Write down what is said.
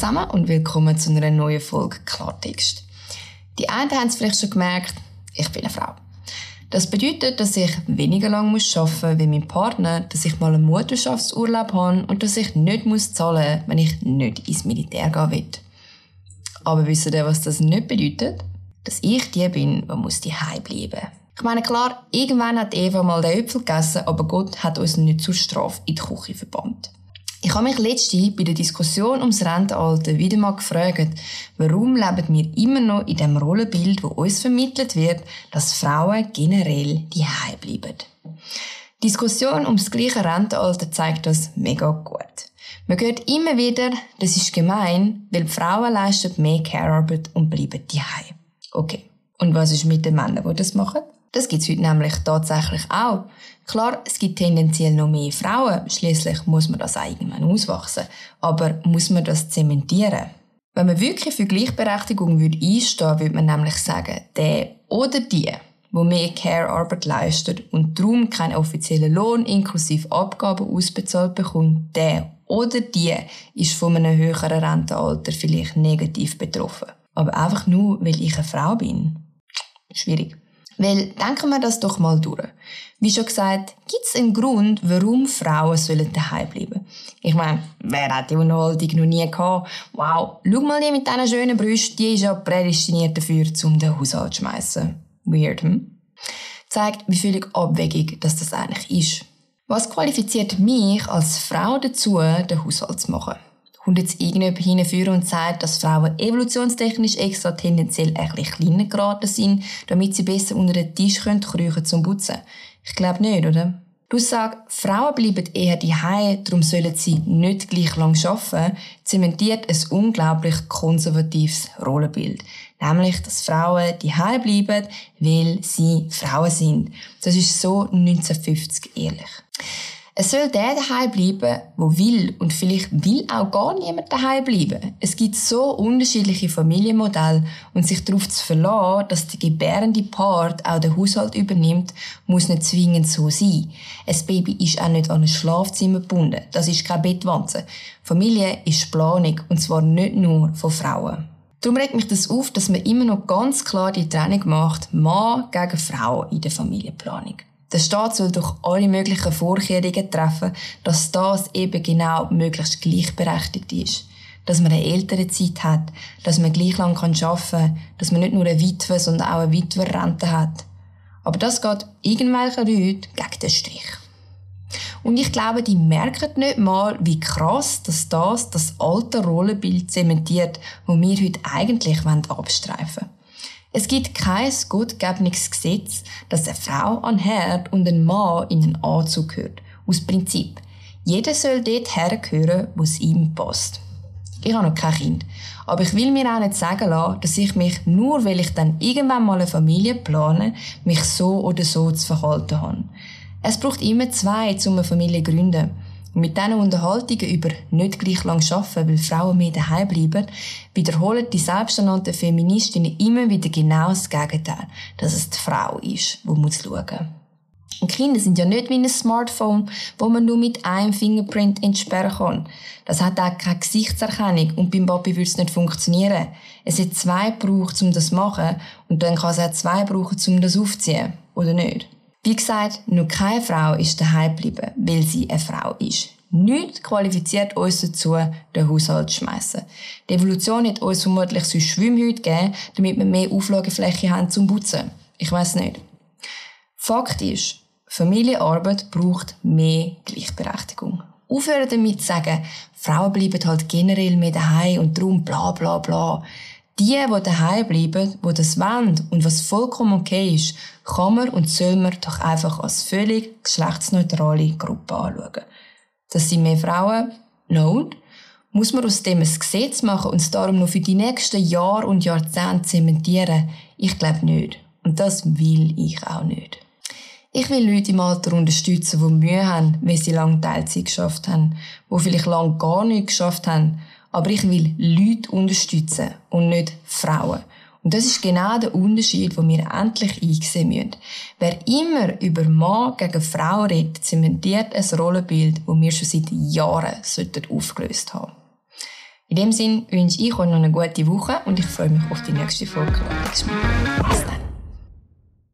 zusammen und willkommen zu einer neuen Folge Klartext. Die einen haben es vielleicht schon gemerkt, ich bin eine Frau. Das bedeutet, dass ich weniger lang muss arbeiten wie mein Partner, dass ich mal einen Mutterschaftsurlaub habe und dass ich nicht muss zahlen wenn ich nicht ins Militär gehen will. Aber wisst ihr, was das nicht bedeutet? Dass ich die bin, die muss die bleiben. Ich meine, klar, irgendwann hat Eva mal den Äpfel gegessen, aber Gott hat uns nicht zur Strafe in die Küche verbannt. Ich habe mich letzte bei der Diskussion ums Rentenalter wieder mal gefragt, warum leben wir immer noch in dem Rollenbild, wo uns vermittelt wird, dass Frauen generell die bleiben. Die Diskussion ums gleiche Rentenalter zeigt das mega gut. Man hört immer wieder, das ist gemein, weil die Frauen leisten mehr Care-Arbeit und bleiben die Okay. Und was ist mit den Männern, die das machen? Das gibt's heute nämlich tatsächlich auch. Klar, es gibt tendenziell noch mehr Frauen. Schließlich muss man das irgendwann auswachsen. Aber muss man das zementieren? Wenn man wirklich für Gleichberechtigung würde einstehen, würde man nämlich sagen, der oder die, wo mehr Care-Arbeit leistet und darum keinen offiziellen Lohn inklusive Abgaben ausbezahlt bekommt, der oder die ist von einem höheren Rentenalter vielleicht negativ betroffen. Aber einfach nur, weil ich eine Frau bin. Schwierig. Weil denken wir das doch mal durch. Wie schon gesagt, gibt es einen Grund, warum Frauen sollen daheim bleiben? Ich meine, wer hat die Unterhaltung noch nie gehabt? Wow, schau mal die mit diesen schönen Brüsten, die ist ja prädestiniert dafür, um den Haushalt zu schmeißen. Weird, hm? Zeigt, wie völlig abwegig das eigentlich ist. Was qualifiziert mich als Frau dazu, den Haushalt zu machen? Kommt jetzt irgendjemand hinführen und sagt, dass Frauen evolutionstechnisch extra tendenziell bisschen kleiner geraten sind, damit sie besser unter den Tisch können kriechen zum Putzen? Ich glaube nicht, oder? Du sagst, Frauen bleiben eher die darum sollen sie nicht gleich lang arbeiten, zementiert ein unglaublich konservatives Rollenbild. Nämlich, dass Frauen die bleiben, weil sie Frauen sind. Das ist so 1950 ehrlich. Es soll der daheim bleiben, wo will und vielleicht will auch gar niemand daheim bleiben. Es gibt so unterschiedliche Familienmodelle und sich darauf zu verlassen, dass der gebärende Part auch den Haushalt übernimmt, muss nicht zwingend so sein. Ein Baby ist auch nicht an ein Schlafzimmer gebunden. Das ist keine Bettwanze. Familie ist Planung und zwar nicht nur von Frauen. Darum regt mich das auf, dass man immer noch ganz klar die Trennung macht, Mann gegen Frau in der Familienplanung. Der Staat soll durch alle möglichen Vorkehrungen treffen, dass das eben genau möglichst gleichberechtigt ist. Dass man eine ältere Zeit hat, dass man gleich lang arbeiten kann, dass man nicht nur eine Witwe, sondern auch eine Witwerrente hat. Aber das geht irgendwelchen Leuten gegen den Strich. Und ich glaube, die merken nicht mal, wie krass dass das das alte Rollenbild zementiert, das wir heute eigentlich abstreifen wollen. Es gibt kein gut gegebenes Gesetz, dass eine Frau an Herd und ein Mann in einen Anzug gehört. Aus Prinzip. Jeder soll dort hergehören, wo es ihm passt. Ich habe noch kein Kind. Aber ich will mir auch nicht sagen lassen, dass ich mich, nur weil ich dann irgendwann mal eine Familie plane, mich so oder so zu verhalten habe. Es braucht immer zwei, um eine Familie zu gründen. Und mit diesen Unterhaltungen über nicht gleich lang arbeiten, weil Frauen mehr daheim bleiben, wiederholen die selbsternannten Feministinnen immer wieder genau das Gegenteil, dass es die Frau ist, die muss schauen. Und Kinder sind ja nicht wie ein Smartphone, wo man nur mit einem Fingerprint entsperren kann. Das hat auch keine Gesichtserkennung und beim Papi würde es nicht funktionieren. Es hat zwei gebraucht, um das zu machen und dann kann es auch zwei brauchen, um das aufzuziehen. Oder nicht? Wie gesagt, nur keine Frau ist daheim geblieben, weil sie eine Frau ist. Nichts qualifiziert uns dazu, den Haushalt zu schmeissen. Die Evolution hat uns vermutlich so Schwimmhüte gegeben, damit wir mehr Auflagefläche haben zum Putzen. Ich weiß nicht. Fakt ist, Familienarbeit braucht mehr Gleichberechtigung. Aufhören damit zu sagen, Frauen bleiben halt generell mehr daheim und darum bla bla bla. Die, die daheim bleiben, die das wollen und was vollkommen okay ist, kann man und soll man doch einfach als völlig geschlechtsneutrale Gruppe anschauen. Das sind mehr Frauen? No. Muss man aus dem ein Gesetz machen und es darum noch für die nächsten Jahre und Jahrzehnte zementieren? Ich glaube nicht. Und das will ich auch nicht. Ich will Leute im Alter unterstützen, die Mühe haben, weil sie lange Teilzeit geschafft haben, die vielleicht lange gar nichts geschafft haben. Aber ich will Leute unterstützen und nicht Frauen. Und das ist genau der Unterschied, den wir endlich einsehen müssen. Wer immer über Mann gegen Frau redet, zementiert ein Rollenbild, das wir schon seit Jahren aufgelöst haben In dem Sinne wünsche ich euch noch eine gute Woche und ich freue mich auf die nächste Folge. Bis dann.